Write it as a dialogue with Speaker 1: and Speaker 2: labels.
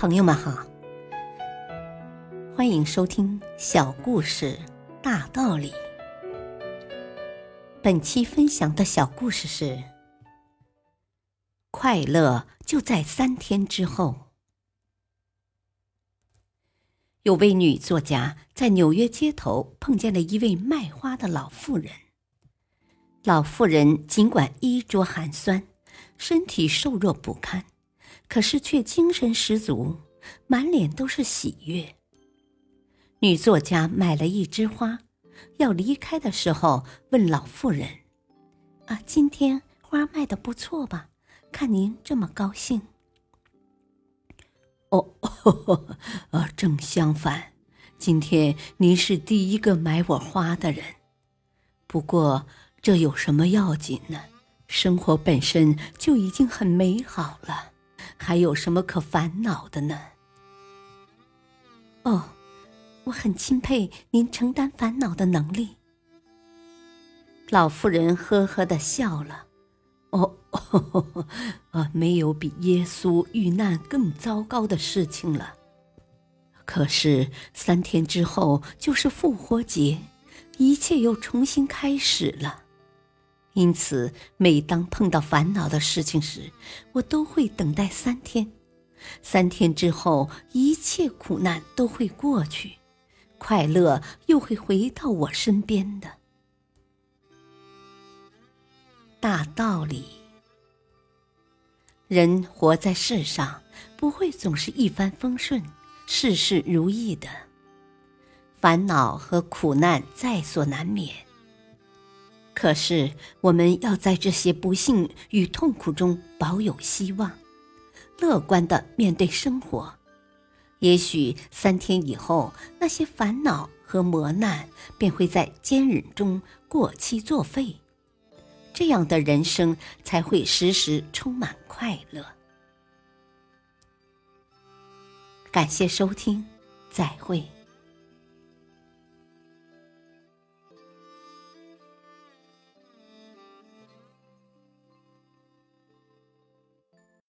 Speaker 1: 朋友们好，欢迎收听小故事大道理。本期分享的小故事是：快乐就在三天之后。有位女作家在纽约街头碰见了一位卖花的老妇人。老妇人尽管衣着寒酸，身体瘦弱不堪。可是却精神十足，满脸都是喜悦。女作家买了一枝花，要离开的时候问老妇人：“啊，今天花卖的不错吧？看您这么高兴。”“
Speaker 2: 哦，啊，正相反，今天您是第一个买我花的人。不过这有什么要紧呢？生活本身就已经很美好了。”还有什么可烦恼的呢？
Speaker 1: 哦，我很钦佩您承担烦恼的能力。老妇人呵呵的笑了。
Speaker 2: 哦，啊，没有比耶稣遇难更糟糕的事情了。可是三天之后就是复活节，一切又重新开始了。因此，每当碰到烦恼的事情时，我都会等待三天。三天之后，一切苦难都会过去，快乐又会回到我身边的。大道理：人活在世上，不会总是一帆风顺、事事如意的，烦恼和苦难在所难免。可是，我们要在这些不幸与痛苦中保有希望，乐观的面对生活。也许三天以后，那些烦恼和磨难便会在坚忍中过期作废，这样的人生才会时时充满快乐。感谢收听，再会。